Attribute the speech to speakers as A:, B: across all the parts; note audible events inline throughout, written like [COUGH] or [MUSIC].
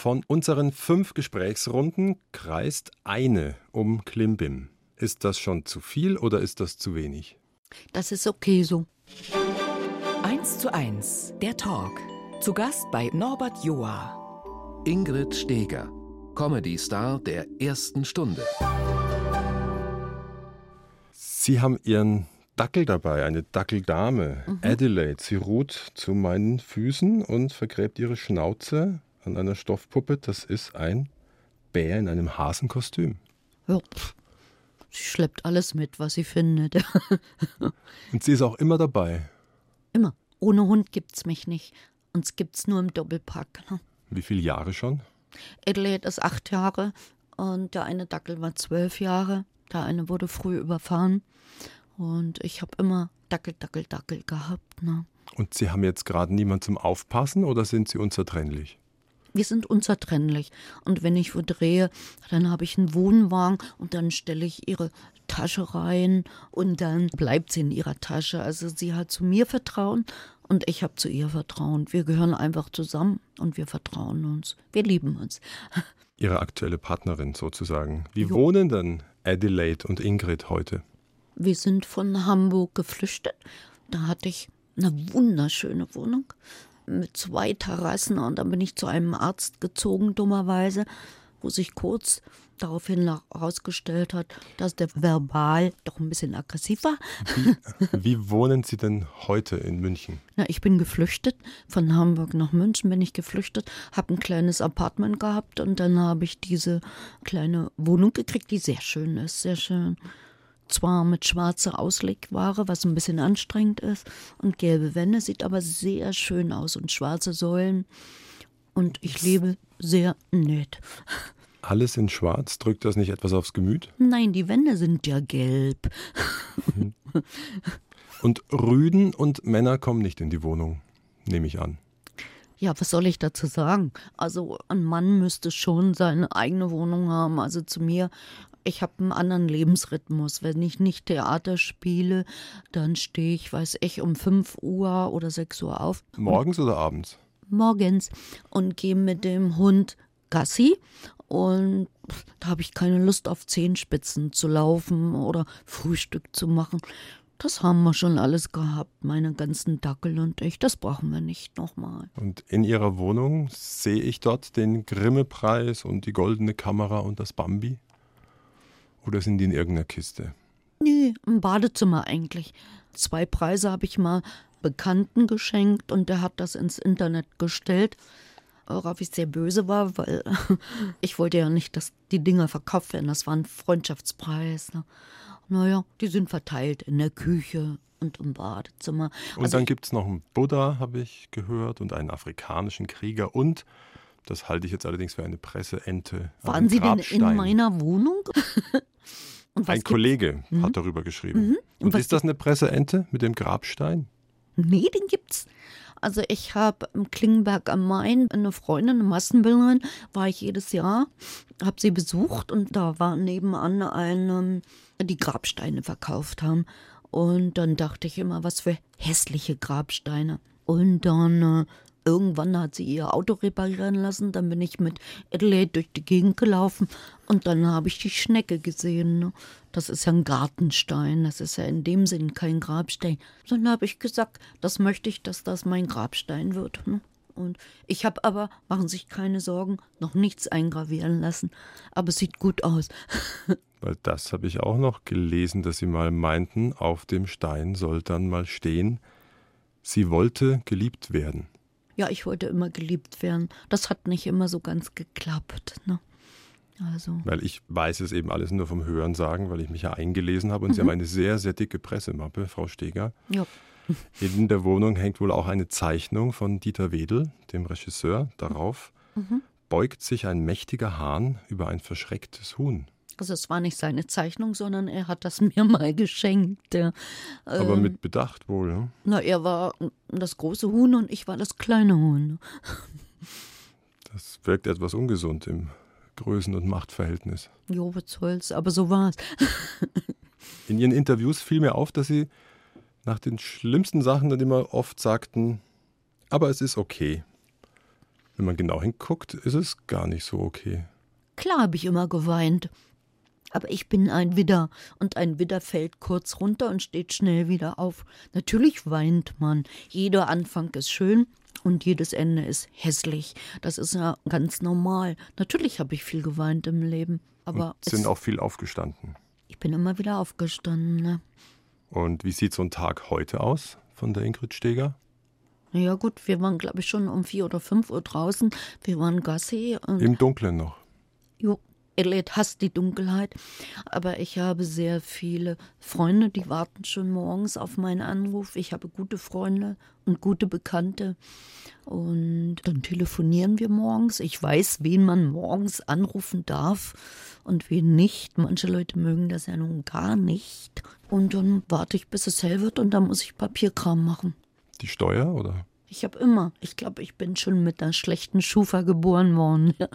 A: Von unseren fünf Gesprächsrunden kreist eine um Klimbim. Ist das schon zu viel oder ist das zu wenig?
B: Das ist okay so.
C: 1 zu 1, der Talk. Zu Gast bei Norbert Joa.
D: Ingrid Steger, Comedy-Star der ersten Stunde.
A: Sie haben Ihren Dackel dabei, eine Dackeldame, mhm. Adelaide. Sie ruht zu meinen Füßen und vergräbt ihre Schnauze an einer Stoffpuppe. Das ist ein Bär in einem Hasenkostüm.
B: Ja, sie schleppt alles mit, was sie findet. [LAUGHS]
A: und sie ist auch immer dabei.
B: Immer. Ohne Hund gibt's mich nicht. Uns gibt's nur im Doppelpack. Ne?
A: Wie viele Jahre schon?
B: Adelaide ist acht Jahre und der eine Dackel war zwölf Jahre. Der eine wurde früh überfahren. Und ich habe immer Dackel, Dackel, Dackel gehabt. Ne?
A: Und Sie haben jetzt gerade niemand zum Aufpassen oder sind Sie unzertrennlich?
B: Wir sind unzertrennlich. Und wenn ich wo drehe, dann habe ich einen Wohnwagen und dann stelle ich ihre Tasche rein und dann bleibt sie in ihrer Tasche. Also sie hat zu mir Vertrauen und ich habe zu ihr Vertrauen. Wir gehören einfach zusammen und wir vertrauen uns. Wir lieben uns. [LAUGHS]
A: Ihre aktuelle Partnerin sozusagen. Wie jo. wohnen denn Adelaide und Ingrid heute?
B: Wir sind von Hamburg geflüchtet. Da hatte ich eine wunderschöne Wohnung mit zwei Terrassen und dann bin ich zu einem Arzt gezogen, dummerweise, wo sich kurz daraufhin herausgestellt hat, dass der verbal doch ein bisschen aggressiv war.
A: Wie, wie, wohnen Sie denn heute in München?
B: Ja, ich bin geflüchtet. Von Hamburg nach München bin ich geflüchtet, habe ein kleines Apartment gehabt und dann habe ich diese kleine Wohnung gekriegt, die sehr schön ist, sehr schön. Zwar mit schwarzer Auslegware, was ein bisschen anstrengend ist, und gelbe Wände, sieht aber sehr schön aus und schwarze Säulen. Und ich lebe sehr nett.
A: Alles in Schwarz, drückt das nicht etwas aufs Gemüt?
B: Nein, die Wände sind ja gelb.
A: Mhm. Und Rüden und Männer kommen nicht in die Wohnung, nehme ich an.
B: Ja, was soll ich dazu sagen? Also ein Mann müsste schon seine eigene Wohnung haben. Also zu mir ich habe einen anderen Lebensrhythmus. Wenn ich nicht Theater spiele, dann stehe ich, weiß ich, um 5 Uhr oder 6 Uhr auf.
A: Morgens oder abends?
B: Morgens und gehe mit dem Hund Gassi und da habe ich keine Lust auf Zehenspitzen zu laufen oder Frühstück zu machen. Das haben wir schon alles gehabt, meine ganzen Dackel und ich. Das brauchen wir nicht nochmal.
A: Und in Ihrer Wohnung sehe ich dort den Grimme-Preis und die goldene Kamera und das Bambi? Oder sind die in irgendeiner Kiste?
B: Nee, im Badezimmer eigentlich. Zwei Preise habe ich mal Bekannten geschenkt und der hat das ins Internet gestellt. Worauf ich sehr böse war, weil [LAUGHS] ich wollte ja nicht, dass die Dinger verkauft werden. Das war ein Freundschaftspreis. Ne? Naja, die sind verteilt in der Küche und im Badezimmer.
A: Und also dann gibt es noch einen Buddha, habe ich gehört, und einen afrikanischen Krieger und das halte ich jetzt allerdings für eine Presseente.
B: Waren Sie denn in meiner Wohnung? [LAUGHS]
A: Ein Kollege mhm. hat darüber geschrieben. Mhm. Und, Und ist das eine Presseente mit dem Grabstein?
B: Nee, den gibt's. Also ich habe im Klingenberg am Main eine Freundin, eine Massenbildnerin, war ich jedes Jahr, habe sie besucht und da war nebenan eine, die Grabsteine verkauft haben. Und dann dachte ich immer, was für hässliche Grabsteine. Und dann äh, Irgendwann hat sie ihr Auto reparieren lassen, dann bin ich mit Adelaide durch die Gegend gelaufen und dann habe ich die Schnecke gesehen. Ne? Das ist ja ein Gartenstein, das ist ja in dem Sinn kein Grabstein. Dann habe ich gesagt, das möchte ich, dass das mein Grabstein wird. Ne? Und ich habe aber, machen sich keine Sorgen, noch nichts eingravieren lassen. Aber es sieht gut aus. [LAUGHS]
A: Weil das habe ich auch noch gelesen, dass Sie mal meinten, auf dem Stein soll dann mal stehen, sie wollte geliebt werden
B: ja, ich wollte immer geliebt werden. Das hat nicht immer so ganz geklappt. Ne? Also.
A: Weil ich weiß es eben alles nur vom Hören sagen, weil ich mich ja eingelesen habe und mhm. Sie haben eine sehr, sehr dicke Pressemappe, Frau Steger. Ja. [LAUGHS] In der Wohnung hängt wohl auch eine Zeichnung von Dieter Wedel, dem Regisseur. Darauf mhm. beugt sich ein mächtiger Hahn über ein verschrecktes Huhn.
B: Also es war nicht seine Zeichnung, sondern er hat das [LAUGHS] mir mal geschenkt.
A: Aber ähm, mit Bedacht wohl. Ja?
B: Na, er war das große Huhn und ich war das kleine Huhn.
A: Das wirkt etwas ungesund im Größen- und Machtverhältnis.
B: Jo, was soll's, aber so war's.
A: In Ihren Interviews fiel mir auf, dass Sie nach den schlimmsten Sachen dann immer oft sagten, aber es ist okay. Wenn man genau hinguckt, ist es gar nicht so okay.
B: Klar habe ich immer geweint. Aber ich bin ein Widder und ein Widder fällt kurz runter und steht schnell wieder auf. Natürlich weint man. Jeder Anfang ist schön und jedes Ende ist hässlich. Das ist ja ganz normal. Natürlich habe ich viel geweint im Leben. Aber
A: und sind auch viel aufgestanden.
B: Ich bin immer wieder aufgestanden. Ne?
A: Und wie sieht so ein Tag heute aus von der Ingrid Steger?
B: Ja gut, wir waren glaube ich schon um vier oder fünf Uhr draußen. Wir waren Gassi.
A: Im Dunkeln noch.
B: Jo, Elliot hasst die Dunkelheit, aber ich habe sehr viele Freunde, die warten schon morgens auf meinen Anruf. Ich habe gute Freunde und gute Bekannte und dann telefonieren wir morgens. Ich weiß, wen man morgens anrufen darf und wen nicht. Manche Leute mögen das ja nun gar nicht. Und dann warte ich, bis es hell wird und dann muss ich Papierkram machen.
A: Die Steuer oder?
B: Ich habe immer, ich glaube, ich bin schon mit einer schlechten Schufa geboren worden. [LAUGHS]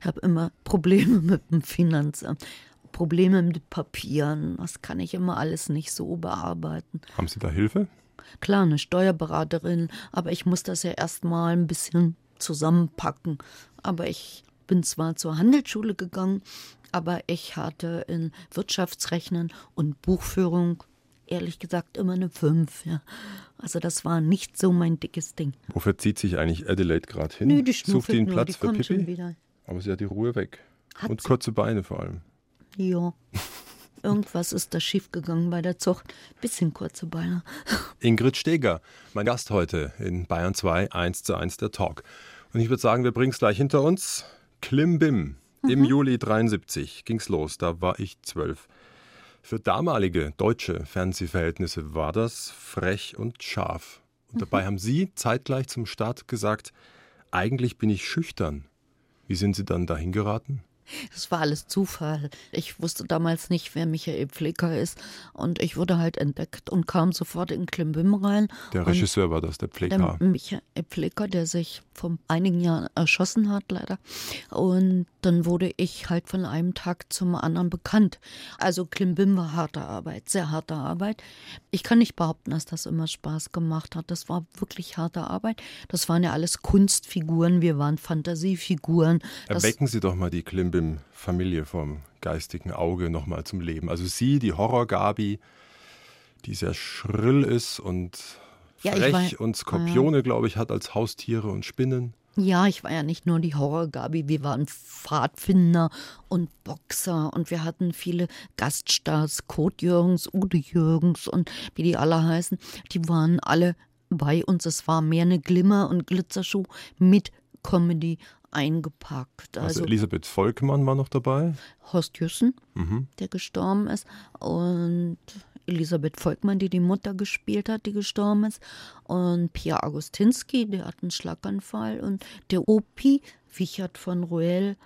B: Ich habe immer Probleme mit dem Finanzamt, Probleme mit Papieren. Das kann ich immer alles nicht so bearbeiten.
A: Haben Sie da Hilfe?
B: Klar, eine Steuerberaterin, aber ich muss das ja erstmal ein bisschen zusammenpacken. Aber ich bin zwar zur Handelsschule gegangen, aber ich hatte in Wirtschaftsrechnen und Buchführung ehrlich gesagt immer eine 5. Ja. Also das war nicht so mein dickes Ding.
A: Wofür zieht sich eigentlich Adelaide gerade hin?
B: Nö, die
A: Sucht die einen
B: nur,
A: Platz
B: die
A: für Pippi? Aber sie hat die Ruhe weg.
B: Hat
A: Und
B: sie?
A: kurze Beine vor allem.
B: Ja. [LAUGHS] Irgendwas ist da schiefgegangen bei der Zucht. Bisschen kurze Beine. [LAUGHS]
A: Ingrid Steger, mein Gast heute in Bayern 2, 1 zu 1 der Talk. Und ich würde sagen, wir bringen es gleich hinter uns. Klimbim. Im Juli 73 ging's los, da war ich zwölf. Für damalige deutsche Fernsehverhältnisse war das frech und scharf. Und dabei haben Sie zeitgleich zum Start gesagt, eigentlich bin ich schüchtern. Wie sind Sie dann dahin geraten?
B: Das war alles Zufall. Ich wusste damals nicht, wer Michael Pfleger ist. Und ich wurde halt entdeckt und kam sofort in Klimbim rein.
A: Der Regisseur war das, der Pfleger.
B: Der Michael Pfleger, der sich vor einigen Jahren erschossen hat, leider. Und dann wurde ich halt von einem Tag zum anderen bekannt. Also Klimbim war harte Arbeit, sehr harte Arbeit. Ich kann nicht behaupten, dass das immer Spaß gemacht hat. Das war wirklich harte Arbeit. Das waren ja alles Kunstfiguren, wir waren Fantasiefiguren.
A: Erwecken Sie doch mal die Klimbim-Familie vom geistigen Auge nochmal zum Leben. Also Sie, die Horror-Gabi, die sehr schrill ist und
B: Ja,
A: frech und Skorpione, glaube ich, hat als Haustiere und Spinnen.
B: Ja, ich war ja nicht nur die Horrorgabi, wir waren Pfadfinder und Boxer und wir hatten viele Gaststars, Kurt Jürgens, Ude Jürgens und wie die alle heißen, die waren alle bei uns. Es war mehr eine Glimmer- und Glitzershow mit Comedy eingepackt.
A: Also,
B: Also,
A: Elisabeth Volkmann war noch dabei.
B: Horst Jüssen,
A: Mhm.
B: der gestorben ist, und Elisabeth Volkmann, die die Mutter gespielt hat, die gestorben ist, und Pia Agustinski, der hat einen Schlaganfall, und der Opi, Wichert von Ruel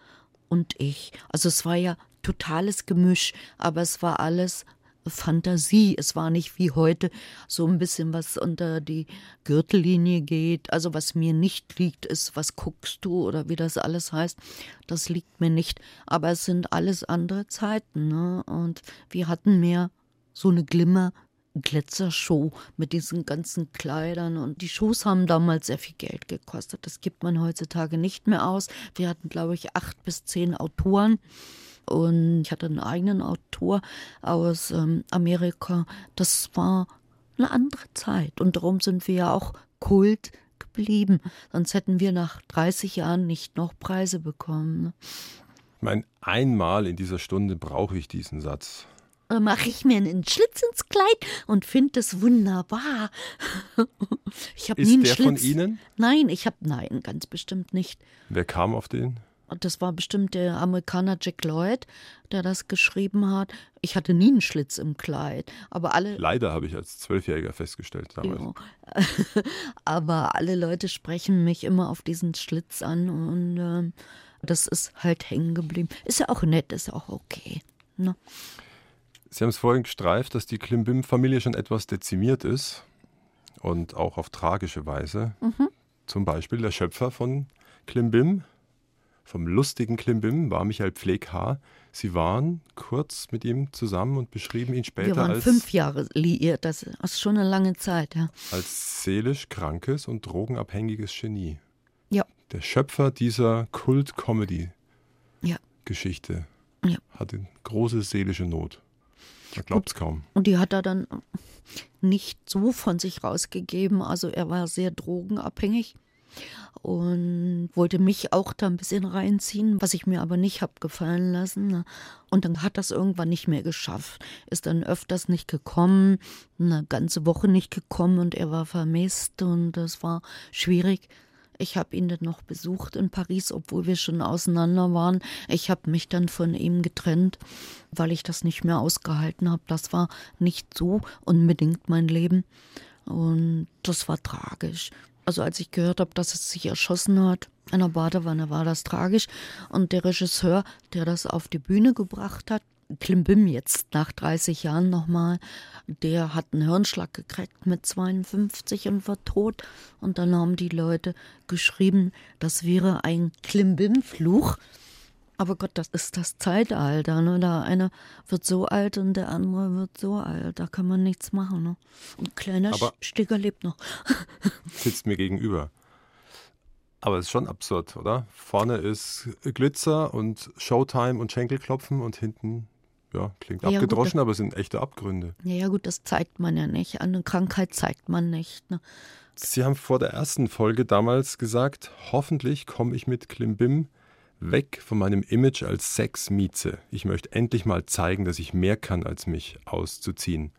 B: und ich. Also es war ja totales Gemisch, aber es war alles Fantasie. Es war nicht wie heute so ein bisschen was unter die Gürtellinie geht. Also was mir nicht liegt, ist, was guckst du oder wie das alles heißt. Das liegt mir nicht. Aber es sind alles andere Zeiten. Ne? Und wir hatten mehr so eine Glimmer. Glitzershow mit diesen ganzen Kleidern und die Shows haben damals sehr viel Geld gekostet. Das gibt man heutzutage nicht mehr aus. Wir hatten, glaube ich, acht bis zehn Autoren und ich hatte einen eigenen Autor aus ähm, Amerika. Das war eine andere Zeit und darum sind wir ja auch Kult geblieben. Sonst hätten wir nach 30 Jahren nicht noch Preise bekommen. ne?
A: Ich meine, einmal in dieser Stunde brauche ich diesen Satz.
B: Da mache ich mir einen Schlitz ins Kleid und finde es wunderbar. [LAUGHS] Ich habe nie einen
A: der
B: Schlitz.
A: von Ihnen?
B: Nein, ich habe nein, ganz bestimmt nicht.
A: Wer kam auf den?
B: Das war bestimmt der Amerikaner Jack Lloyd, der das geschrieben hat. Ich hatte nie einen Schlitz im Kleid, aber alle
A: Leider habe ich als Zwölfjähriger festgestellt damals.
B: Ja. [LAUGHS] Aber alle Leute sprechen mich immer auf diesen Schlitz an und ähm, das ist halt hängen geblieben. Ist ja auch nett, ist ja auch okay. Ne?
A: Sie haben es vorhin gestreift, dass die Klimbim-Familie schon etwas dezimiert ist und auch auf tragische Weise.
B: Mhm.
A: Zum Beispiel der Schöpfer von Klimbim, vom lustigen Klimbim, war Michael Pfleghaar. Sie waren kurz mit ihm zusammen und beschrieben ihn
B: Wir
A: später
B: waren
A: als,
B: fünf Jahre liiert, das ist schon eine lange Zeit, ja.
A: als seelisch krankes und drogenabhängiges Genie.
B: Ja.
A: Der Schöpfer dieser Kult-Comedy-Geschichte
B: Ja. Ja.
A: hatte große seelische Not. Man glaubt es kaum.
B: Und die hat er dann nicht so von sich rausgegeben. Also er war sehr drogenabhängig und wollte mich auch da ein bisschen reinziehen, was ich mir aber nicht habe gefallen lassen. ne. Und dann hat das irgendwann nicht mehr geschafft. Ist dann öfters nicht gekommen, eine ganze Woche nicht gekommen und er war vermisst und das war schwierig. Ich habe ihn dann noch besucht in Paris, obwohl wir schon auseinander waren. Ich habe mich dann von ihm getrennt, weil ich das nicht mehr ausgehalten habe. Das war nicht so unbedingt mein Leben. Und das war tragisch. Also als ich gehört habe, dass es sich erschossen hat, in der Badewanne, war das tragisch. Und der Regisseur, der das auf die Bühne gebracht hat, Klimbim jetzt nach 30 Jahren nochmal, der hat einen Hirnschlag gekriegt mit 52 und war tot. Und dann haben die Leute geschrieben, das wäre ein Klimbim-Fluch. Aber Gott, das ist das Zeitalter. Ne? Der eine wird so alt und der andere wird so alt. Da kann man nichts machen. Ne? Und kleiner
A: Aber-
B: Stigger lebt noch. [LAUGHS]
A: Sitzt mir gegenüber. Aber es ist schon absurd, oder? Vorne ist Glitzer und Showtime und Schenkelklopfen und hinten, ja, klingt
B: Ja, gut,
A: abgedroschen, aber es sind echte Abgründe.
B: Ja, ja, gut, das zeigt man ja nicht. Eine Krankheit zeigt man nicht. Ne?
A: Sie haben vor der ersten Folge damals gesagt, hoffentlich komme ich mit Klimbim weg von meinem Image als Sexmieze. Ich möchte endlich mal zeigen, dass ich mehr kann, als mich auszuziehen.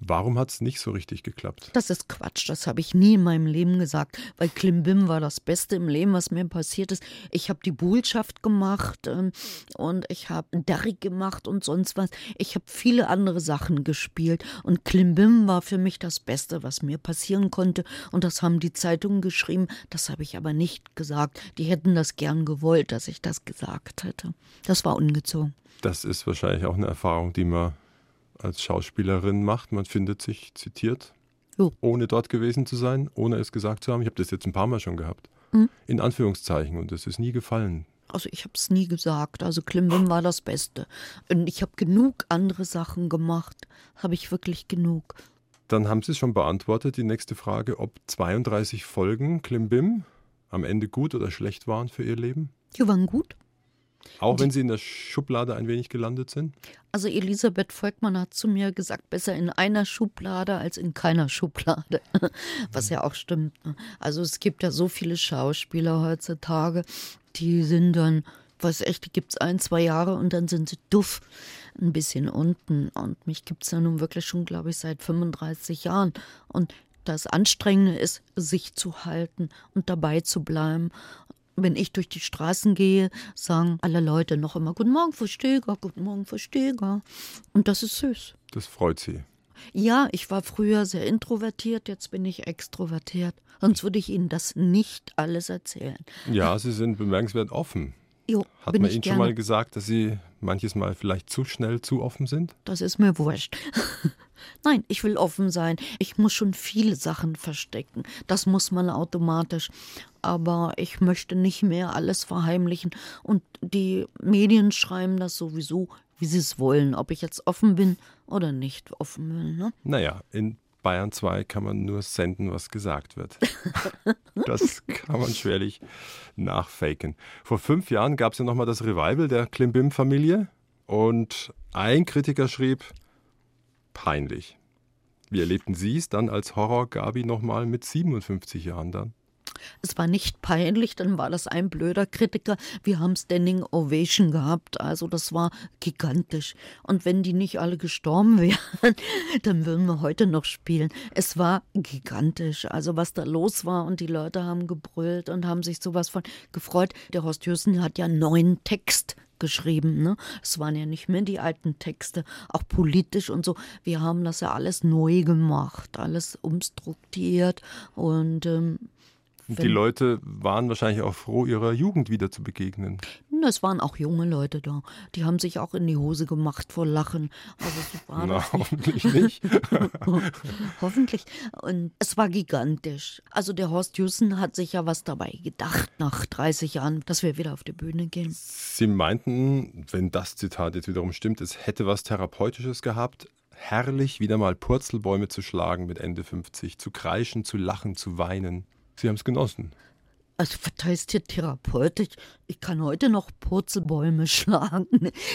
A: Warum hat es nicht so richtig geklappt?
B: Das ist Quatsch, das habe ich nie in meinem Leben gesagt, weil Klimbim war das Beste im Leben, was mir passiert ist. Ich habe die Buhlschaft gemacht ähm, und ich habe Derrick gemacht und sonst was. Ich habe viele andere Sachen gespielt und Klimbim war für mich das Beste, was mir passieren konnte und das haben die Zeitungen geschrieben, das habe ich aber nicht gesagt. Die hätten das gern gewollt, dass ich das gesagt hätte. Das war ungezogen.
A: Das ist wahrscheinlich auch eine Erfahrung, die man als Schauspielerin macht. Man findet sich zitiert,
B: Jo.
A: ohne dort gewesen zu sein, ohne es gesagt zu haben. Ich habe das jetzt ein paar Mal schon gehabt.
B: Mhm.
A: In Anführungszeichen. Und es ist nie gefallen.
B: Also ich habe es nie gesagt. Also Klimbim war das Beste. Und ich habe genug andere Sachen gemacht. Habe ich wirklich genug.
A: Dann haben Sie es schon beantwortet, die nächste Frage, ob 32 Folgen Klimbim am Ende gut oder schlecht waren für Ihr Leben?
B: Die waren gut.
A: Auch wenn Sie in der Schublade ein wenig gelandet sind?
B: Also Elisabeth Volkmann hat zu mir gesagt, besser in einer Schublade als in keiner Schublade. [LAUGHS] Was ja auch stimmt. ne? Also es gibt ja so viele Schauspieler heutzutage, die sind dann, weiß echt, die gibt es ein, zwei Jahre und dann sind sie duff ein bisschen unten. Und mich gibt es ja nun wirklich schon, glaube ich, seit 35 Jahren. Und das Anstrengende ist, sich zu halten und dabei zu bleiben. Wenn ich durch die Straßen gehe, sagen alle Leute noch immer Guten Morgen, Frau Steger, Guten Morgen, Frau Steger. Und das ist süß.
A: Das freut Sie.
B: Ja, ich war früher sehr introvertiert, jetzt bin ich extrovertiert. Sonst würde ich Ihnen das nicht alles erzählen.
A: Ja, Sie sind bemerkenswert offen.
B: Jo,
A: Hat man Ihnen
B: gerne.
A: schon mal gesagt, dass Sie manches Mal vielleicht zu schnell zu offen sind?
B: Das ist mir wurscht. [LAUGHS] Nein, ich will offen sein. Ich muss schon viele Sachen verstecken. Das muss man automatisch. Aber ich möchte nicht mehr alles verheimlichen. Und die Medien schreiben das sowieso, wie sie es wollen. Ob ich jetzt offen bin oder nicht offen bin. Ne?
A: Naja, in Bayern 2 kann man nur senden, was gesagt wird. [LAUGHS] das kann man schwerlich nachfaken. Vor fünf Jahren gab es ja nochmal das Revival der Klimbim-Familie und ein Kritiker schrieb, peinlich. Wie erlebten Sie es dann als Horror-Gabi nochmal mit 57 Jahren dann?
B: Es war nicht peinlich, dann war das ein blöder Kritiker. Wir haben Standing Ovation gehabt, also das war gigantisch. Und wenn die nicht alle gestorben [LAUGHS] wären, dann würden wir heute noch spielen. Es war gigantisch, also was da los war und die Leute haben gebrüllt und haben sich sowas von gefreut. Der Horst Hüssen hat ja neuen Text geschrieben. Ne? Es waren ja nicht mehr die alten Texte, auch politisch und so. Wir haben das ja alles neu gemacht, alles umstrukturiert und ähm,
A: Und die Leute waren wahrscheinlich auch froh, ihrer Jugend wieder zu begegnen.
B: Es waren auch junge Leute da. Die haben sich auch in die Hose gemacht vor Lachen. Also so war
A: Na, hoffentlich nicht. [LAUGHS]
B: Hoffentlich. Und es war gigantisch. Also der Horst Jussen hat sich ja was dabei gedacht nach 30 Jahren, dass wir wieder auf die Bühne gehen.
A: Sie meinten, wenn das Zitat jetzt wiederum stimmt, es hätte was Therapeutisches gehabt, herrlich wieder mal Purzelbäume zu schlagen mit Ende 50, zu kreischen, zu lachen, zu weinen. Sie haben es genossen.
B: Also was heißt hier Therapeut? Ich, kann heute noch Purzelbäume [LAUGHS] schlagen.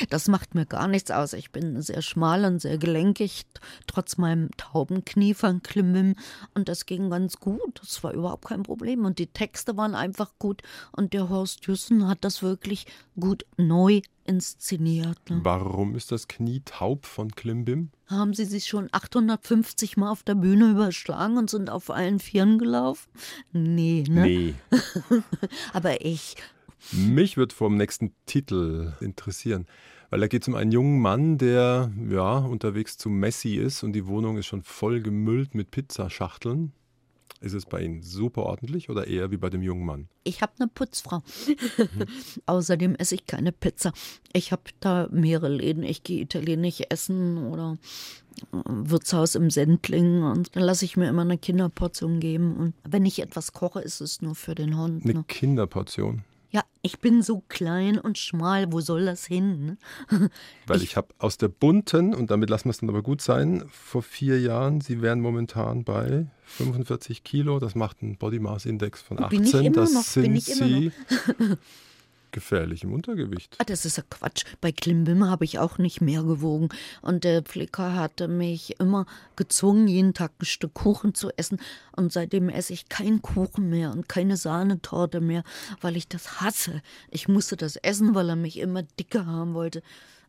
B: Das macht mir gar nichts aus. Ich bin sehr schmal und sehr gelenkig, trotz meinem tauben Knie von Klimbim. Und das ging ganz gut. Das war überhaupt kein Problem. Und die Texte waren einfach gut. Und der Horst Jussen hat das wirklich gut neu inszeniert. Ne?
A: Warum ist das Knie taub von Klimbim?
B: Haben Sie sich schon 850 Mal auf der Bühne überschlagen und sind auf allen Vieren gelaufen? Nee, ne?
A: Nee. [LAUGHS]
B: Aber ich.
A: Mich wird vor dem nächsten Titel interessieren, weil da geht es um einen jungen Mann, der ja unterwegs zu Messi ist und die Wohnung ist schon voll gemüllt mit Pizzaschachteln. Ist es bei Ihnen super ordentlich oder eher wie bei dem jungen Mann?
B: Ich habe eine Putzfrau. Mhm. [LAUGHS] Außerdem esse ich keine Pizza. Ich habe da mehrere Läden. Ich gehe italienisch essen oder äh, Wirtshaus im Sendling und dann lasse ich mir immer eine Kinderportion geben. Und wenn ich etwas koche, ist es nur für den Hund.
A: Eine ne? Kinderportion?
B: Ja, ich bin so klein und schmal, wo soll das hin?
A: Ne? [LAUGHS] Weil ich, ich habe aus der bunten, und damit lassen wir es dann aber gut sein, vor vier Jahren, Sie wären momentan bei 45 Kilo, das macht einen Body Mass Index von 18, das noch, sind Sie [LAUGHS] gefährlich im Untergewicht.
B: Ah, das ist ja Quatsch. Bei Klimbim habe ich auch nicht mehr gewogen. Und der Pfleger hatte mich immer gezwungen, jeden Tag ein Stück Kuchen zu essen. Und seitdem esse ich keinen Kuchen mehr und keine Sahnetorte mehr, weil ich das hasse. Ich musste das essen, weil er mich immer dicker haben wollte.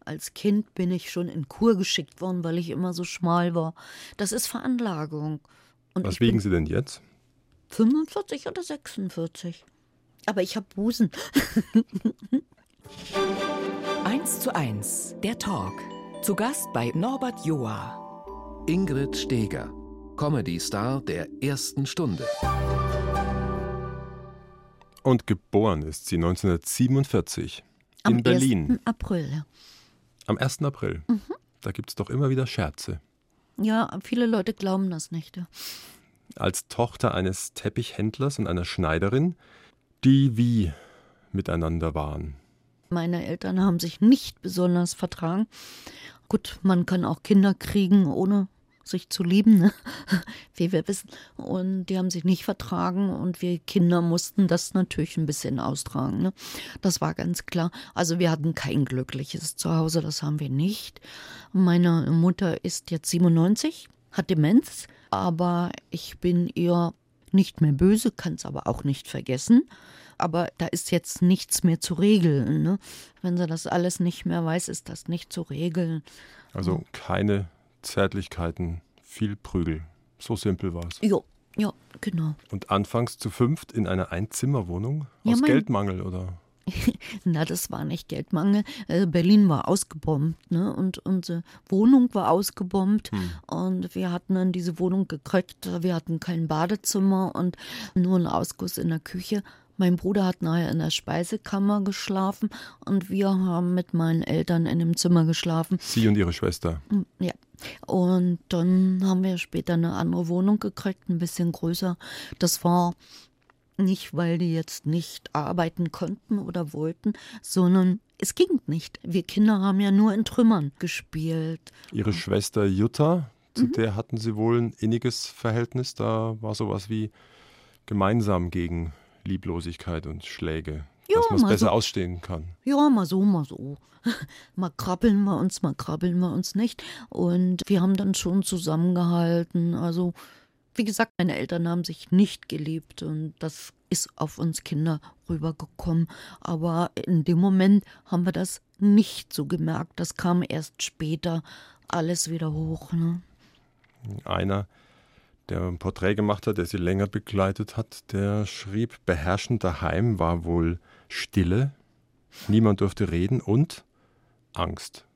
B: Als Kind bin ich schon in Kur geschickt worden, weil ich immer so schmal war. Das ist Veranlagung.
A: Und Was wiegen Sie denn jetzt?
B: 45 oder 46. Aber ich habe Busen. [LAUGHS]
C: 1 zu 1, der Talk. Zu Gast bei Norbert Joa.
D: Ingrid Steger, Comedy-Star der ersten Stunde.
A: Und geboren ist sie 1947 in
B: Am
A: Berlin.
B: 1. April. ja.
A: Am 1. April.
B: Mhm.
A: Da gibt es doch immer wieder Scherze.
B: Ja, viele Leute glauben das nicht. Ja.
A: Als Tochter eines Teppichhändlers und einer Schneiderin die wie miteinander waren.
B: Meine Eltern haben sich nicht besonders vertragen. Gut, man kann auch Kinder kriegen, ohne sich zu lieben, ne? [LAUGHS] wie wir wissen. Und die haben sich nicht vertragen und wir Kinder mussten das natürlich ein bisschen austragen. Ne? Das war ganz klar. Also wir hatten kein glückliches Zuhause, das haben wir nicht. Meine Mutter ist jetzt 97, hat Demenz, aber ich bin ihr nicht mehr böse, kann es aber auch nicht vergessen. Aber da ist jetzt nichts mehr zu regeln. Ne? Wenn sie das alles nicht mehr weiß, ist das nicht zu regeln.
A: Also keine Zärtlichkeiten, viel Prügel. So simpel war es.
B: Ja, ja, genau.
A: Und anfangs zu fünft in einer Einzimmerwohnung? Aus ja, Geldmangel oder? [LAUGHS]
B: Na, das war nicht Geldmangel. Äh, Berlin war ausgebombt, ne? Und unsere Wohnung war ausgebombt. Hm. Und wir hatten dann diese Wohnung gekriegt. Wir hatten kein Badezimmer und nur einen Ausguss in der Küche. Mein Bruder hat nachher in der Speisekammer geschlafen und wir haben mit meinen Eltern in dem Zimmer geschlafen.
A: Sie und Ihre Schwester?
B: Hm, ja. Und dann haben wir später eine andere Wohnung gekriegt, ein bisschen größer. Das war nicht, weil die jetzt nicht arbeiten konnten oder wollten, sondern es ging nicht. Wir Kinder haben ja nur in Trümmern gespielt.
A: Ihre Schwester Jutta, zu mhm. der hatten Sie wohl ein inniges Verhältnis. Da war sowas wie gemeinsam gegen Lieblosigkeit und Schläge. Ja, dass man es besser so. ausstehen kann.
B: Ja, mal so, mal so. [LAUGHS] mal krabbeln wir uns, mal krabbeln wir uns nicht. Und wir haben dann schon zusammengehalten. Also wie gesagt, meine Eltern haben sich nicht geliebt und das ist auf uns Kinder rübergekommen. Aber in dem Moment haben wir das nicht so gemerkt. Das kam erst später alles wieder hoch. Ne?
A: Einer, der ein Porträt gemacht hat, der sie länger begleitet hat, der schrieb, beherrschend daheim war wohl Stille, niemand durfte reden und Angst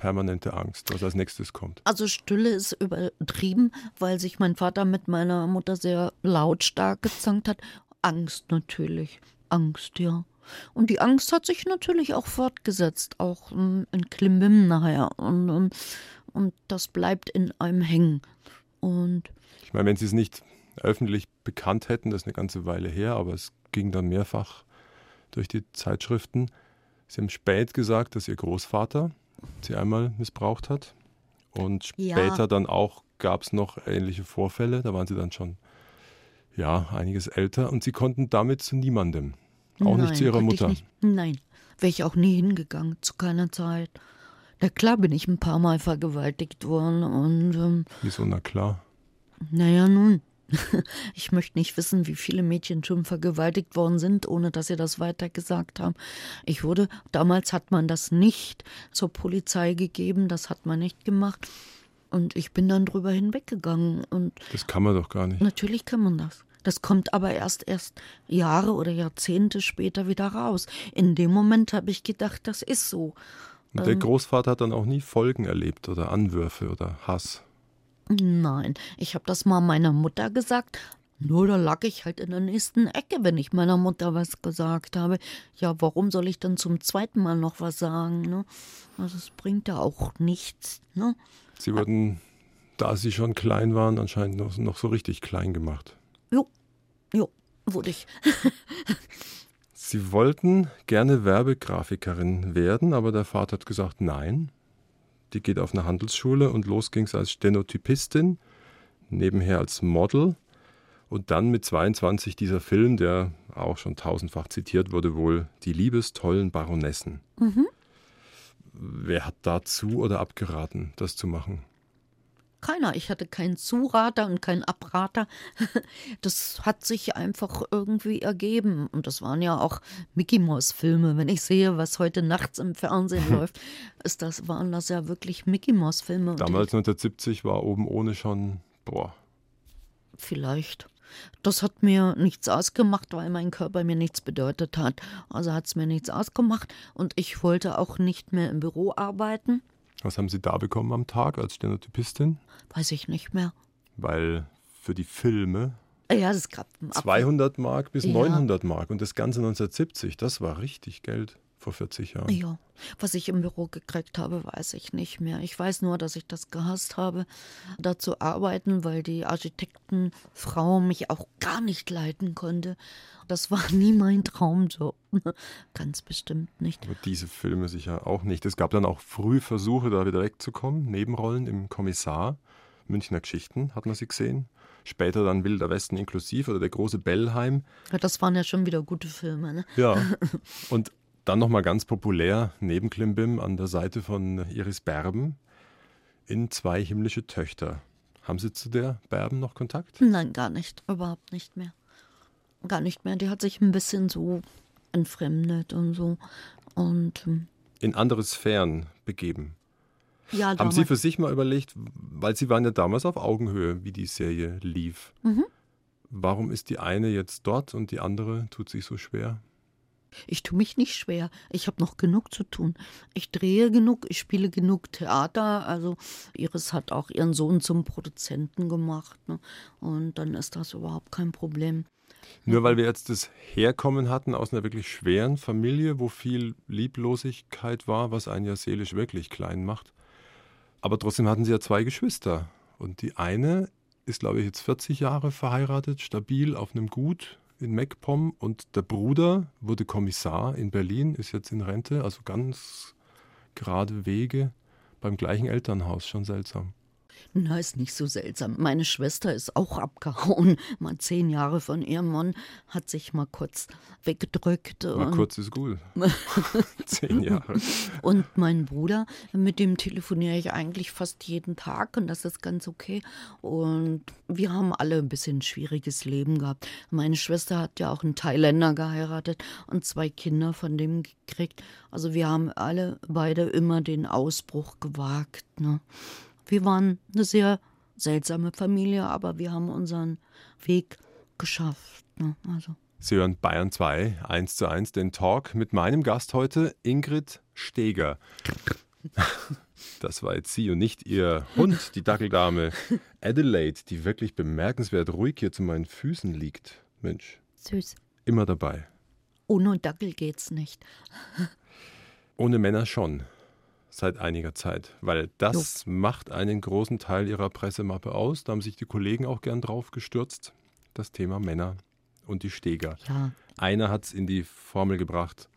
A: permanente Angst, was als nächstes kommt.
B: Also Stille ist übertrieben, weil sich mein Vater mit meiner Mutter sehr lautstark gezankt hat. Angst natürlich. Angst, ja. Und die Angst hat sich natürlich auch fortgesetzt, auch ähm, in Klimbim nachher. Und, und, und das bleibt in einem hängen. Und
A: ich meine, wenn Sie es nicht öffentlich bekannt hätten, das ist eine ganze Weile her, aber es ging dann mehrfach durch die Zeitschriften. Sie haben spät gesagt, dass Ihr Großvater sie einmal missbraucht hat. Und später ja. dann auch gab es noch ähnliche Vorfälle. Da waren sie dann schon Ja, einiges älter und sie konnten damit zu niemandem. Auch
B: Nein,
A: nicht zu ihrer Mutter.
B: Nein, wäre ich auch nie hingegangen, zu keiner Zeit. Na klar bin ich ein paar Mal vergewaltigt worden und ähm,
A: Wieso, na klar.
B: naja nun. [LAUGHS] Ich möchte nicht wissen, wie viele Mädchen schon vergewaltigt worden sind, ohne dass sie das weiter gesagt haben. Ich wurde, damals hat man das nicht zur Polizei gegeben, das hat man nicht gemacht. Und ich bin dann drüber hinweggegangen. Und
A: Das kann man doch gar nicht.
B: Natürlich kann man das. Das kommt aber erst erst Jahre oder Jahrzehnte später wieder raus. In dem Moment habe ich gedacht, das ist so.
A: Und der
B: Ähm.
A: Großvater hat dann auch nie Folgen erlebt oder Anwürfe oder Hass.
B: Nein, ich habe das mal meiner Mutter gesagt. Nur da lag ich halt in der nächsten Ecke, wenn ich meiner Mutter was gesagt habe. Ja, warum soll ich dann zum zweiten Mal noch was sagen? Ne? Also es bringt ja auch nichts. Ne?
A: Sie wurden, da sie schon klein waren, anscheinend noch, noch so richtig klein gemacht.
B: Jo, jo, wurde ich. [LAUGHS]
A: Sie wollten gerne Werbegrafikerin werden, aber der Vater hat gesagt, nein. Die geht auf eine Handelsschule und los ging's als Stenotypistin, nebenher als Model und dann mit 22 dieser Film, der auch schon tausendfach zitiert wurde, wohl die liebestollen Baronessen. Wer hat dazu oder abgeraten, das zu machen?
B: Keiner. Ich hatte keinen Zurater und keinen Abrater. [LAUGHS] Das hat sich einfach irgendwie ergeben. Und das waren ja auch Mickey Mouse Filme. Wenn ich sehe, was heute nachts im Fernsehen [LAUGHS] läuft, ist das, waren das ja wirklich Mickey Mouse Filme. Und
A: Damals 1970 war oben ohne schon, boah,
B: Vielleicht. Das hat mir nichts ausgemacht, weil mein Körper mir nichts bedeutet hat. Also hat es mir nichts ausgemacht. Und ich wollte auch nicht mehr im Büro arbeiten.
A: Was haben Sie da bekommen am Tag als Stenotypistin?
B: Weiß ich nicht mehr.
A: Weil für die Filme
B: Ja, es gab einen Apfel.
A: 200 Mark bis
B: Ja.
A: 900 Mark und das Ganze 1970, das war richtig Geld vor 40 Jahren.
B: Ja, was ich im Büro gekriegt habe, weiß ich nicht mehr. Ich weiß nur, dass ich das gehasst habe, da zu arbeiten, weil die Architektenfrau mich auch gar nicht leiten konnte. Das war [LAUGHS] nie mein Traumjob. [LAUGHS] Ganz bestimmt nicht.
A: Aber diese Filme sicher auch nicht. Es gab dann auch früh Versuche, da wieder wegzukommen. Nebenrollen im Kommissar. Münchner Geschichten hat man sie gesehen. Später dann Wilder Westen inklusiv oder der große Bellheim.
B: Ja, Das waren ja schon wieder gute Filme. Ne?
A: Ja. [LAUGHS] Und dann nochmal ganz populär neben Klimbim an der Seite von Iris Berben in Zwei himmlische Töchter. Haben Sie zu der Berben noch Kontakt?
B: Nein, gar nicht. Überhaupt nicht mehr. Gar nicht mehr. Die hat sich ein bisschen so entfremdet und so. Und ähm,
A: In andere Sphären begeben.
B: ja,
A: Haben Sie für sich mal überlegt, weil Sie waren ja damals auf Augenhöhe, wie die Serie lief.
B: Mhm.
A: Warum ist die eine jetzt dort und die andere tut sich so schwer?
B: Ich tue mich nicht schwer. Ich habe noch genug zu tun. Ich drehe genug, ich spiele genug Theater. Also Iris hat auch ihren Sohn zum Produzenten gemacht. Ne? Und dann ist das überhaupt kein Problem.
A: Nur weil wir jetzt das Herkommen hatten aus einer wirklich schweren Familie, wo viel Lieblosigkeit war, was einen ja seelisch wirklich klein macht. Aber trotzdem hatten sie ja zwei Geschwister. Und die eine ist, glaube ich, jetzt 40 Jahre verheiratet, stabil auf einem Gut in MacPom. Und der Bruder wurde Kommissar in Berlin, ist jetzt in Rente, also ganz gerade Wege beim gleichen Elternhaus, schon seltsam.
B: Na, ist nicht so seltsam. Meine Schwester ist auch abgehauen. Mal zehn Jahre von ihrem Mann hat sich mal kurz weggedrückt.
A: Mal kurz ist gut. [LAUGHS] Zehn Jahre.
B: Und mein Bruder, mit dem telefoniere ich eigentlich fast jeden Tag und das ist ganz okay. Und wir haben alle ein bisschen ein schwieriges Leben gehabt. Meine Schwester hat ja auch einen Thailänder geheiratet und zwei Kinder von dem gekriegt. Also wir haben alle beide immer den Ausbruch gewagt. Ne? Wir waren eine sehr seltsame Familie, aber wir haben unseren Weg geschafft. Ne? Also.
A: Sie hören Bayern 2, 1 zu 1, den Talk mit meinem Gast heute, Ingrid Steger. [LAUGHS] Das war jetzt sie und nicht ihr Hund, die Dackeldame Adelaide, die wirklich bemerkenswert ruhig hier zu meinen Füßen liegt. Mensch,
B: Süß.
A: immer dabei.
B: Ohne Dackel geht's nicht.
A: Ohne Männer schon. Seit einiger Zeit. Weil das macht einen großen Teil ihrer Pressemappe aus. Da haben sich die Kollegen auch gern drauf gestürzt. Das Thema Männer und die Steger.
B: Ja,
A: Einer hat es in die Formel gebracht.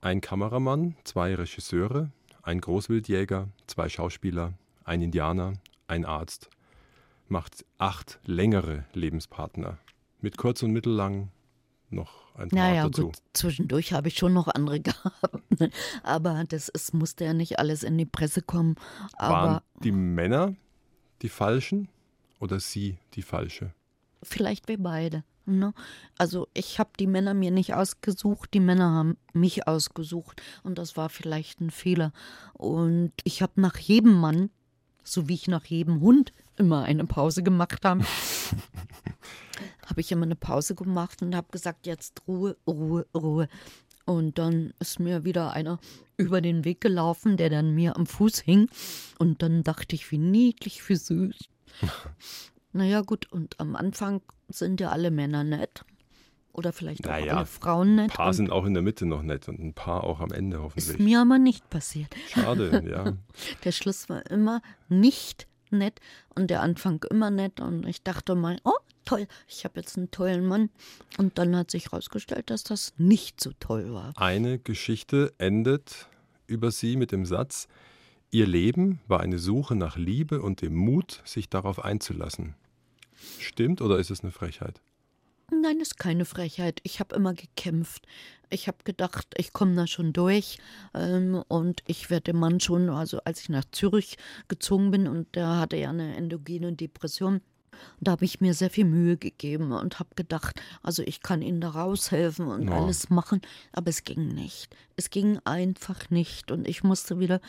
A: Ein Kameramann, zwei Regisseure, ein Großwildjäger, zwei Schauspieler, ein Indianer, ein Arzt. Macht acht längere Lebenspartner. mit kurz und mittellang noch ein paar
B: naja,
A: dazu.
B: Gut, zwischendurch habe ich schon noch andere [LAUGHS] gehabt. Ne? Aber das ist, musste ja nicht alles in die Presse kommen. Aber
A: Waren die Männer die Falschen oder sie die Falsche?
B: Vielleicht wir beide. Ne? Also ich habe die Männer mir nicht ausgesucht, die Männer haben mich ausgesucht und das war vielleicht ein Fehler. Und ich habe nach jedem Mann, so wie ich nach jedem Hund immer eine Pause gemacht habe, [LAUGHS] habe ich immer eine Pause gemacht und habe gesagt, jetzt Ruhe, Ruhe, Ruhe. Und dann ist mir wieder einer über den Weg gelaufen, der dann mir am Fuß hing. Und dann dachte ich, wie niedlich, wie süß. [LAUGHS] naja, gut, und am Anfang sind ja alle Männer nett. Oder vielleicht auch
A: Naja,
B: alle Frauen nett.
A: Ein paar sind auch in der Mitte noch nett und ein paar auch am Ende
B: ist
A: hoffentlich.
B: mir aber nicht passiert.
A: Schade, [LAUGHS] ja.
B: Der Schluss war immer nicht nett und der Anfang immer nett. Und ich dachte mal, oh, toll, ich habe jetzt einen tollen Mann. Und dann hat sich herausgestellt, dass das nicht so toll war.
A: Eine Geschichte endet über sie mit dem Satz, ihr Leben war eine Suche nach Liebe und dem Mut, sich darauf einzulassen. Stimmt oder ist es eine Frechheit?
B: Nein, ist keine Frechheit. Ich habe immer gekämpft. Ich habe gedacht, ich komme da schon durch ähm, und ich werde dem Mann schon, also als ich nach Zürich gezogen bin und der hatte ja eine endogene Depression, da habe ich mir sehr viel Mühe gegeben und habe gedacht, also ich kann ihnen da raushelfen und
A: Ja.
B: alles machen, aber es ging nicht. Es ging einfach nicht und ich musste wieder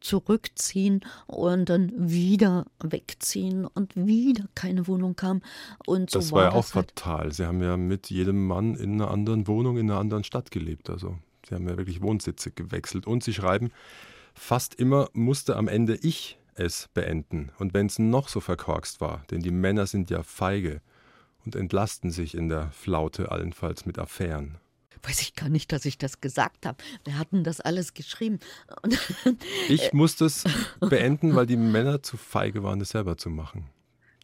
B: zurückziehen und dann wieder wegziehen und wieder keine Wohnung kam und so
A: Das war ja auch
B: halt.
A: fatal. Sie haben ja mit jedem Mann in einer anderen Wohnung, in einer anderen Stadt gelebt. Also sie haben ja wirklich Wohnsitze gewechselt. Und sie schreiben, fast immer musste am Ende ich es beenden. Und wenn es noch so verkorkst war, denn die Männer sind ja feige und entlasten sich in der Flaute allenfalls mit Affären.
B: Weiß ich gar nicht, dass ich das gesagt habe. Wir hatten das alles geschrieben. [LAUGHS]
A: Ich musste es beenden, weil die Männer zu feige waren, es selber zu machen.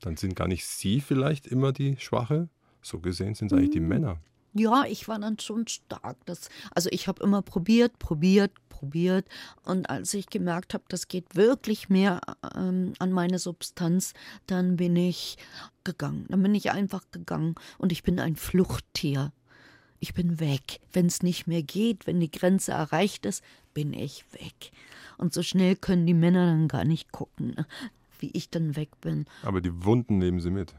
A: Dann sind gar nicht sie vielleicht immer die Schwache. So gesehen sind es eigentlich die Männer.
B: ja, ich war dann schon stark. Das, also ich habe immer probiert, probiert, probiert. Und als ich gemerkt habe, das geht wirklich mehr ähm, an meine Substanz, dann bin ich gegangen. Dann bin ich einfach gegangen. Und ich bin ein Fluchttier. Ich bin weg. Wenn es nicht mehr geht, wenn die Grenze erreicht ist, bin ich weg. Und so schnell können die Männer dann gar nicht gucken, ne, wie ich dann weg bin.
A: Aber die Wunden nehmen sie mit.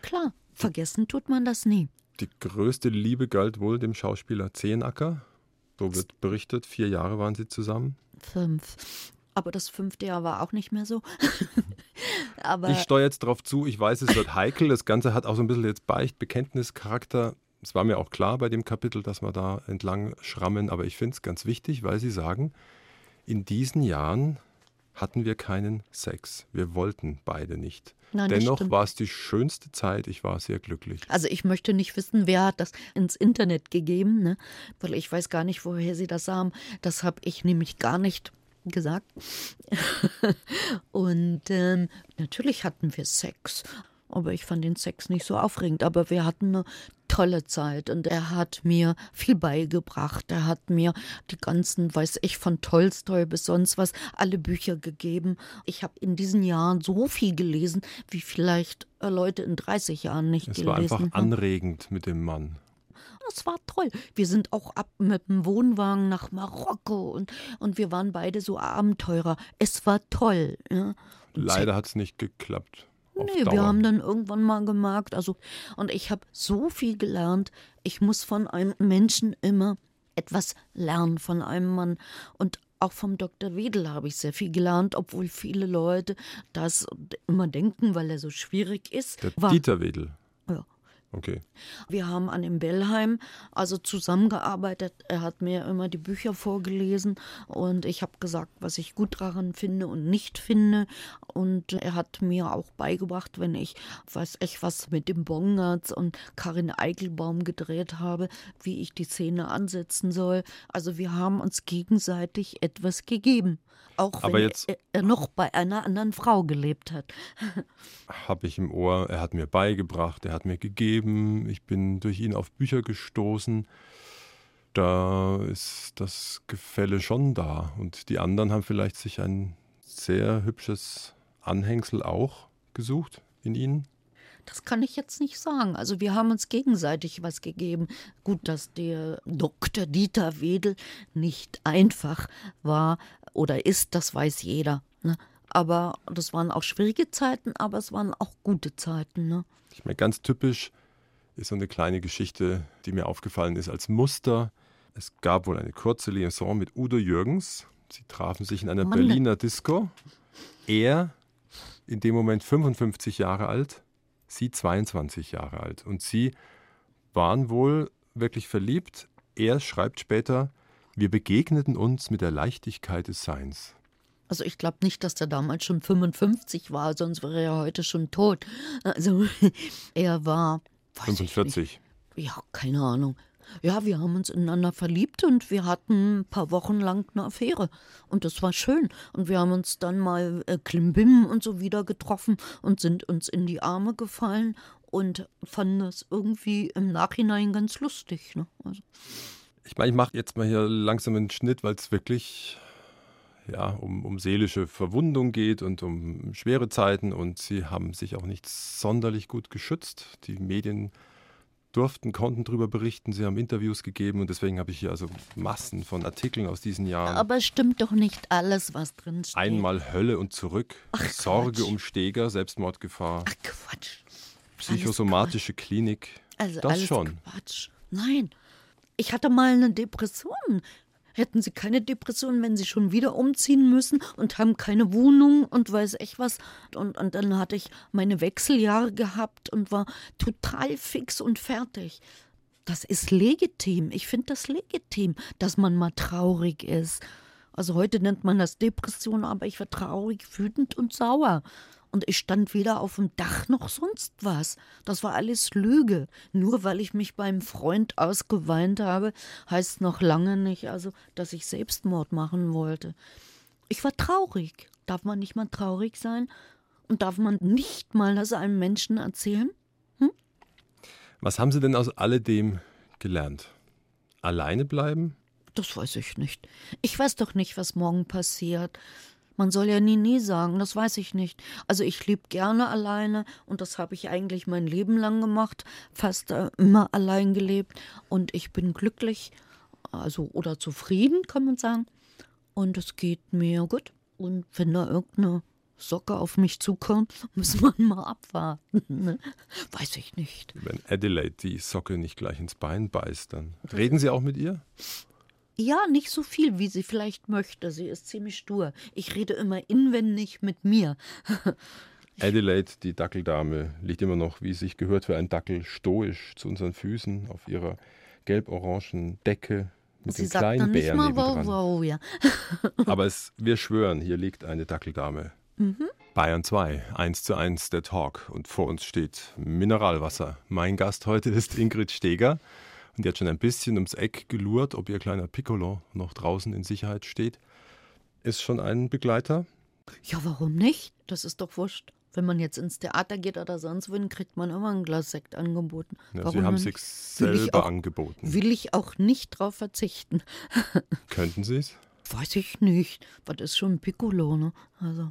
B: Klar, vergessen tut man das nie.
A: Die größte Liebe galt wohl dem Schauspieler Zehnacker. So wird berichtet, vier Jahre waren sie zusammen.
B: Fünf. Aber das fünfte Jahr war auch nicht mehr so. [LAUGHS] Aber
A: Ich steuere jetzt darauf zu, ich weiß, es wird heikel. Das Ganze hat auch so ein bisschen jetzt Beicht-Bekenntnischarakter. Es war mir auch klar bei dem Kapitel, dass wir da entlang schrammen, aber ich finde es ganz wichtig, weil Sie sagen, in diesen Jahren hatten wir keinen Sex. Wir wollten beide nicht.
B: Nein,
A: Dennoch war es die schönste Zeit. Ich war sehr glücklich.
B: also ich möchte nicht wissen, wer hat das ins Internet gegeben, ne? Weil ich weiß gar nicht, woher sie das haben. Das habe ich nämlich gar nicht gesagt. [LAUGHS] Und ähm, natürlich hatten wir Sex. Aber ich fand den Sex nicht so aufregend. Aber wir hatten eine tolle Zeit und er hat mir viel beigebracht. Er hat mir die ganzen, weiß ich, von Tolstoi bis sonst was, alle Bücher gegeben. Ich habe in diesen Jahren so viel gelesen, wie vielleicht äh, Leute in 30 Jahren nicht
A: Es
B: gelesen
A: war einfach
B: haben.
A: anregend mit dem Mann.
B: Das war toll. Wir sind auch ab mit dem Wohnwagen nach Marokko und, und wir waren beide so Abenteurer. Es war toll. Ja.
A: Leider hat es nicht geklappt.
B: Nee,
A: Dauer.
B: wir haben dann irgendwann mal gemerkt, also, und ich habe so viel gelernt. Ich muss von einem Menschen immer etwas lernen, von einem Mann. Und auch vom Dr. Wedel habe ich sehr viel gelernt, obwohl viele Leute das immer denken, weil er so schwierig ist.
A: Der
B: War-
A: Dieter Wedel. Okay.
B: Wir haben an dem Bellheim also zusammengearbeitet. Er hat mir immer die Bücher vorgelesen und ich habe gesagt, was ich gut daran finde und nicht finde. Und er hat mir auch beigebracht, wenn ich, weiß ich, was mit dem Bongartz und Karin Eichelbaum gedreht habe, wie ich die Szene ansetzen soll. Also wir haben uns gegenseitig etwas gegeben. Auch
A: Aber
B: wenn
A: jetzt-
B: er, er noch bei einer anderen Frau gelebt hat. [LAUGHS]
A: habe ich im Ohr. Er hat mir beigebracht, er hat mir gegeben. Ich bin durch ihn auf Bücher gestoßen. Da ist das Gefälle schon da. Und die anderen haben vielleicht sich ein sehr hübsches Anhängsel auch gesucht in ihnen.
B: Das kann ich jetzt nicht sagen. Also wir haben uns gegenseitig was gegeben. Gut, dass der Dr. Dieter Wedel nicht einfach war oder ist, das weiß jeder. Ne? Aber das waren auch schwierige Zeiten, aber es waren auch gute Zeiten. Ne?
A: Ich meine, ganz typisch ist so eine kleine Geschichte, die mir aufgefallen ist als Muster. Es gab wohl eine kurze Liaison mit Udo Jürgens. Sie trafen sich in einer Mann. Berliner Disco. Er in dem Moment 55 Jahre alt, sie 22 Jahre alt. Und sie waren wohl wirklich verliebt. Er schreibt später, wir begegneten uns mit der Leichtigkeit des Seins.
B: Also ich glaube nicht, dass der damals schon 55 war, sonst wäre er heute schon tot. Also [LAUGHS] er war
A: 45.
B: Ja, keine Ahnung. Ja, wir haben uns ineinander verliebt und wir hatten ein paar Wochen lang eine Affäre. Und das war schön. Und wir haben uns dann mal äh, Klimbim und so wieder getroffen und sind uns in die Arme gefallen und fanden das irgendwie im Nachhinein ganz lustig. Ne? Also.
A: Ich meine, ich mache jetzt mal hier langsam einen Schnitt, weil es wirklich ja, um, um seelische Verwundung geht und um schwere Zeiten. Und sie haben sich auch nicht sonderlich gut geschützt. Die Medien durften, konnten darüber berichten. Sie haben Interviews gegeben und deswegen habe ich hier also Massen von Artikeln aus diesen Jahren.
B: Aber stimmt doch nicht alles, was drin steht.
A: Einmal Hölle und zurück, Ach, Sorge Quatsch. um Steger, Selbstmordgefahr.
B: Ach Quatsch.
A: Psychosomatische Quatsch. Klinik.
B: Also das alles schon. Quatsch. Nein. Ich hatte mal eine Depression. Hätten sie keine Depression, wenn sie schon wieder umziehen müssen und haben keine Wohnung und weiß ich was. Und, und dann hatte ich meine Wechseljahre gehabt und war total fix und fertig. Das ist legitim. Ich finde das legitim, dass man mal traurig ist. Also heute nennt man das Depression, aber ich war traurig, wütend und sauer und ich stand weder auf dem Dach noch sonst was. Das war alles Lüge. Nur weil ich mich beim Freund ausgeweint habe, heißt noch lange nicht, also, dass ich Selbstmord machen wollte. Ich war traurig. Darf man nicht mal traurig sein? Und darf man nicht mal das einem Menschen erzählen? Hm?
A: Was haben Sie denn aus alledem gelernt? Alleine bleiben?
B: Das weiß ich nicht. Ich weiß doch nicht, was morgen passiert. Man soll ja nie, nie sagen, das weiß ich nicht. Also ich lebe gerne alleine und das habe ich eigentlich mein Leben lang gemacht, fast äh, immer allein gelebt und ich bin glücklich, also oder zufrieden, kann man sagen. Und es geht mir gut. Und wenn da irgendeine Socke auf mich zukommt, [LAUGHS] muss man mal abwarten. Ne? Weiß ich nicht.
A: Wenn Adelaide die Socke nicht gleich ins Bein beißt, dann reden Sie auch mit ihr?
B: Ja, nicht so viel, wie sie vielleicht möchte. Sie ist ziemlich stur. Ich rede immer inwendig mit mir. [LAUGHS]
A: Adelaide, die Dackeldame, liegt immer noch, wie es sich gehört für ein Dackel, stoisch zu unseren Füßen auf ihrer gelb-orangen Decke mit sie dem kleinen Bären mal. Wow, wow, ja. [LAUGHS] Aber es, wir schwören, hier liegt eine Dackeldame. Mhm. Bayern 2, 1 zu 1 der Talk. Und vor uns steht Mineralwasser. Mein Gast heute ist Ingrid Steger. Und die hat schon ein bisschen ums Eck gelurrt, ob ihr kleiner Piccolo noch draußen in Sicherheit steht. Ist schon ein Begleiter?
B: Ja, warum nicht? Das ist doch wurscht. Wenn man jetzt ins Theater geht oder sonst wohin, kriegt man immer ein Glas Sekt angeboten.
A: Ja, Sie haben sich selber auch, angeboten.
B: Will ich auch nicht drauf verzichten. [LAUGHS]
A: Könnten Sie es?
B: Weiß ich nicht. Was ist schon Piccolo, ne? Also.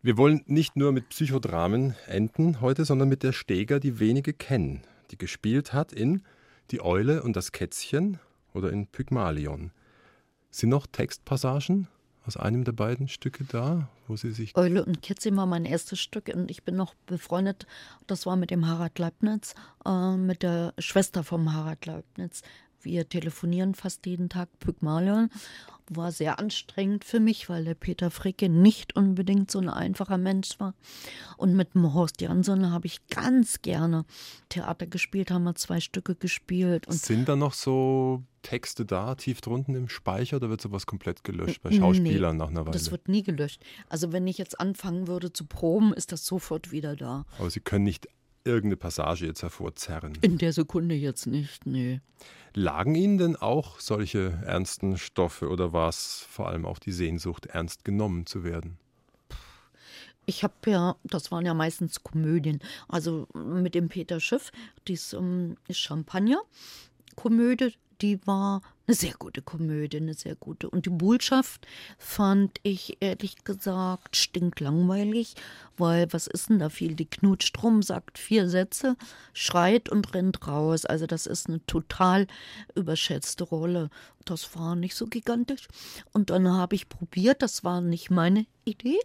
A: Wir wollen nicht nur mit Psychodramen enden heute, sondern mit der Steger, die wenige kennen, die gespielt hat in die Eule und das Kätzchen oder in Pygmalion. Sind noch Textpassagen aus einem der beiden Stücke da, wo Sie sich.
B: Eule und Kätzchen war mein erstes Stück und ich bin noch befreundet. Das war mit dem Harald Leibniz, äh, mit der Schwester vom Harald Leibniz. Wir telefonieren fast jeden Tag Pygmalion war sehr anstrengend für mich, weil der Peter Fricke nicht unbedingt so ein einfacher Mensch war. Und mit dem Horst Jansson habe ich ganz gerne Theater gespielt, haben wir zwei Stücke gespielt. Und
A: Sind da noch so Texte da, tief drunten im Speicher, oder wird sowas komplett gelöscht bei Schauspielern nee, nach einer Weile?
B: Das wird nie gelöscht. Also wenn ich jetzt anfangen würde zu proben, ist das sofort wieder da.
A: Aber Sie können nicht irgendeine Passage jetzt hervorzerren.
B: In der Sekunde jetzt nicht, nee.
A: Lagen Ihnen denn auch solche ernsten Stoffe oder war es vor allem auch die Sehnsucht, ernst genommen zu werden?
B: Ich habe ja, das waren ja meistens Komödien. Also mit dem Peter Schiff, dies um, Champagner-Komödie, die war eine sehr gute Komödie, eine sehr gute. Und die Botschaft fand ich ehrlich gesagt stinklangweilig, weil was ist denn da viel? Die knutscht rum, sagt vier Sätze, schreit und rennt raus. Also das ist eine total überschätzte Rolle. Das war nicht so gigantisch. Und dann habe ich probiert, das war nicht meine Idee,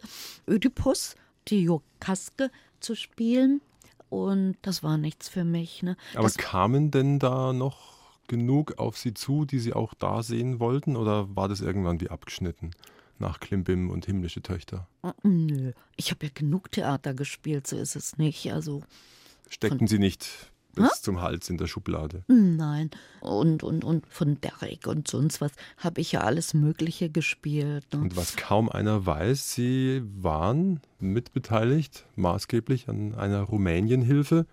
B: Ödipus, die Jokaske zu spielen. Und das war nichts für mich. Ne?
A: Aber
B: das
A: kamen denn da noch genug auf Sie zu, die Sie auch da sehen wollten? Oder war das irgendwann wie abgeschnitten nach Klimbim und Himmlische Töchter?
B: Nö, ich habe ja genug Theater gespielt, so ist es nicht. Also
A: Steckten Sie nicht bis ha? zum Hals in der Schublade?
B: Nein. Und, und, und von Derek und sonst was habe ich ja alles Mögliche gespielt. Ne?
A: Und was kaum einer weiß, Sie waren mitbeteiligt, maßgeblich an einer Rumänienhilfe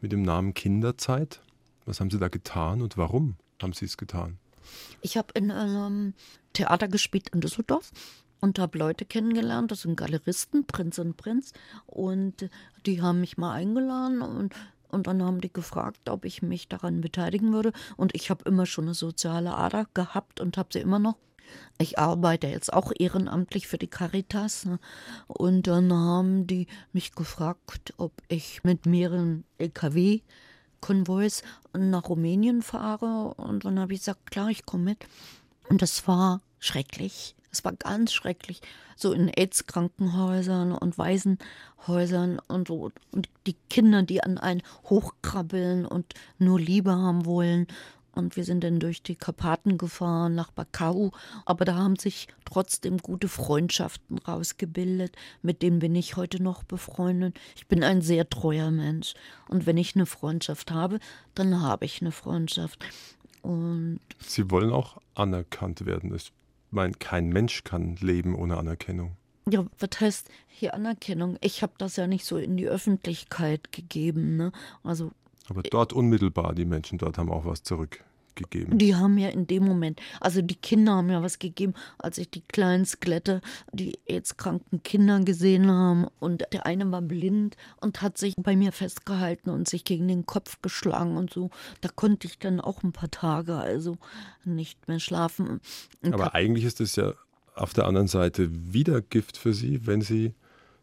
A: mit dem Namen Kinderzeit. Was haben Sie da getan und warum haben Sie es getan?
B: Ich habe in einem Theater gespielt in Düsseldorf und habe Leute kennengelernt, das sind Galeristen, Prinz und Prinz, und die haben mich mal eingeladen und und dann haben die gefragt, ob ich mich daran beteiligen würde. Und ich habe immer schon eine soziale Ader gehabt und habe sie immer noch. Ich arbeite jetzt auch ehrenamtlich für die Caritas. Ne? Und dann haben die mich gefragt, ob ich mit mehreren LKW Konvois nach Rumänien fahre. Und dann habe ich gesagt, klar, ich komme mit. Und das war schrecklich. Es war ganz schrecklich. So in AIDS-Krankenhäusern und Waisenhäusern und so. Und die Kinder, die an einen hochkrabbeln und nur Liebe haben wollen und wir sind dann durch die Karpaten gefahren nach Bakau. Aber da haben sich trotzdem gute Freundschaften rausgebildet. Mit denen bin ich heute noch befreundet. Ich bin ein sehr treuer Mensch. Und wenn ich eine Freundschaft habe, dann habe ich eine Freundschaft. Und
A: Sie wollen auch anerkannt werden. Ich meine, kein Mensch kann leben ohne Anerkennung.
B: Ja, was heißt hier Anerkennung? Ich habe das ja nicht so in die Öffentlichkeit gegeben. Ne? Also
A: aber dort unmittelbar, die Menschen dort haben auch was zurückgegeben.
B: Die haben ja in dem Moment, also die Kinder haben ja was gegeben, als ich die kleinen Skelette, die jetzt kranken Kinder gesehen haben und der eine war blind und hat sich bei mir festgehalten und sich gegen den Kopf geschlagen und so. Da konnte ich dann auch ein paar Tage also nicht mehr schlafen.
A: Und Aber eigentlich ist es ja auf der anderen Seite wieder Gift für Sie, wenn Sie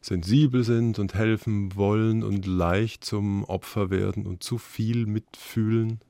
A: sensibel sind und helfen wollen und leicht zum Opfer werden und zu viel mitfühlen,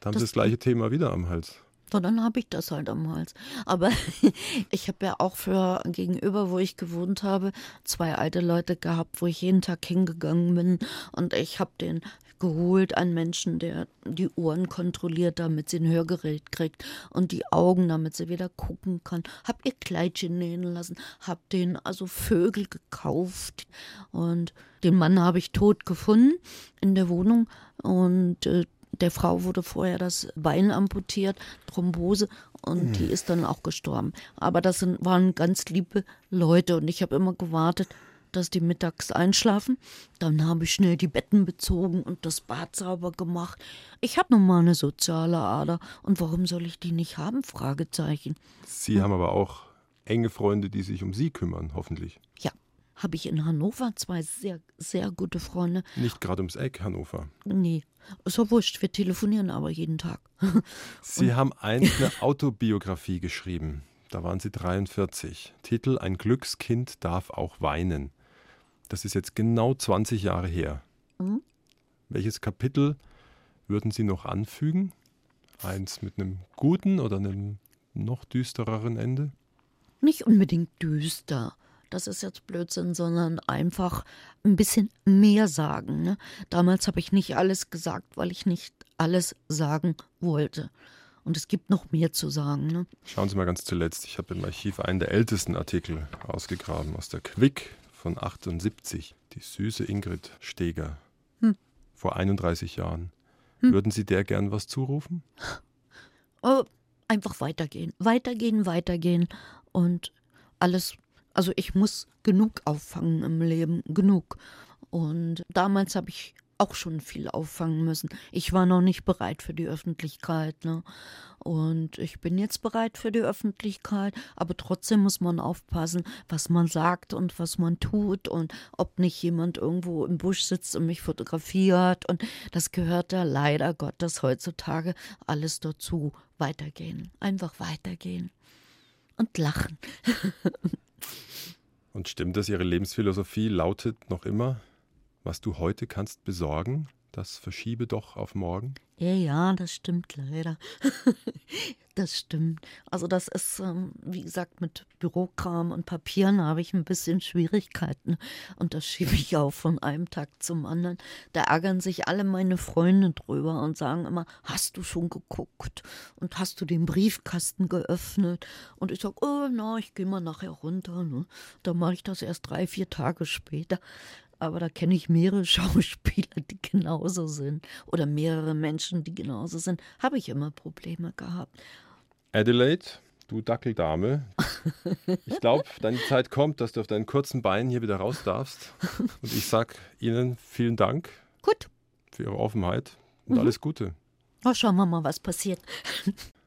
A: dann haben das sie das gleiche Thema wieder am Hals.
B: So, dann habe ich das halt am Hals. Aber [LAUGHS] ich habe ja auch für gegenüber, wo ich gewohnt habe, zwei alte Leute gehabt, wo ich jeden Tag hingegangen bin. Und ich habe den geholt, einen Menschen, der die Ohren kontrolliert, damit sie ein Hörgerät kriegt und die Augen, damit sie wieder gucken kann. Hab ihr Kleidchen nähen lassen, hab den also Vögel gekauft und den Mann habe ich tot gefunden in der Wohnung und äh, der Frau wurde vorher das Bein amputiert, Thrombose, und mhm. die ist dann auch gestorben. Aber das sind, waren ganz liebe Leute und ich habe immer gewartet, dass die mittags einschlafen. Dann habe ich schnell die Betten bezogen und das Bad sauber gemacht. Ich habe nun mal eine soziale Ader und warum soll ich die nicht haben? Fragezeichen.
A: Sie hm. haben aber auch enge Freunde, die sich um Sie kümmern, hoffentlich.
B: Ja, habe ich in Hannover zwei sehr, sehr gute Freunde.
A: Nicht gerade ums Eck, Hannover.
B: Nee, so wurscht, wir telefonieren aber jeden Tag. [LAUGHS]
A: Sie haben eine Autobiografie geschrieben. Da waren Sie 43. Titel Ein Glückskind darf auch weinen. Das ist jetzt genau 20 Jahre her. Mhm. Welches Kapitel würden Sie noch anfügen? Eins mit einem guten oder einem noch düstereren Ende?
B: Nicht unbedingt düster. Das ist jetzt Blödsinn, sondern einfach ein bisschen mehr sagen. Ne? Damals habe ich nicht alles gesagt, weil ich nicht alles sagen wollte. Und es gibt noch mehr zu sagen. Ne?
A: Schauen Sie mal ganz zuletzt. Ich habe im Archiv einen der ältesten Artikel ausgegraben aus der Quick von 78, die süße Ingrid Steger, hm. vor 31 Jahren. Hm. Würden Sie der gern was zurufen?
B: Oh, einfach weitergehen, weitergehen, weitergehen und alles. Also ich muss genug auffangen im Leben, genug. Und damals habe ich auch schon viel auffangen müssen. Ich war noch nicht bereit für die Öffentlichkeit. Ne? Und ich bin jetzt bereit für die Öffentlichkeit, aber trotzdem muss man aufpassen, was man sagt und was man tut und ob nicht jemand irgendwo im Busch sitzt und mich fotografiert. Und das gehört da leider Gottes heutzutage alles dazu. Weitergehen, einfach weitergehen und lachen. [LAUGHS]
A: und stimmt das, Ihre Lebensphilosophie lautet noch immer, was du heute kannst besorgen, das verschiebe doch auf morgen?
B: Ja, ja, das stimmt leider. [LAUGHS] das stimmt. Also das ist, ähm, wie gesagt, mit Bürokram und Papieren habe ich ein bisschen Schwierigkeiten. Und das schiebe ich auch von einem Tag zum anderen. Da ärgern sich alle meine Freunde drüber und sagen immer, hast du schon geguckt? Und hast du den Briefkasten geöffnet? Und ich sage, oh, na, ich gehe mal nachher runter. Ne? Dann mache ich das erst drei, vier Tage später aber da kenne ich mehrere [LAUGHS] Schauspieler, die genauso sind oder mehrere Menschen, die genauso sind. Habe ich immer Probleme gehabt.
A: Adelaide, du Dackeldame, ich glaube, [LAUGHS] deine Zeit kommt, dass du auf deinen kurzen Beinen hier wieder raus darfst. Und ich sage Ihnen vielen Dank.
B: Gut.
A: Für Ihre Offenheit und mhm. alles Gute.
B: Oh, schauen wir mal, was passiert. [LAUGHS]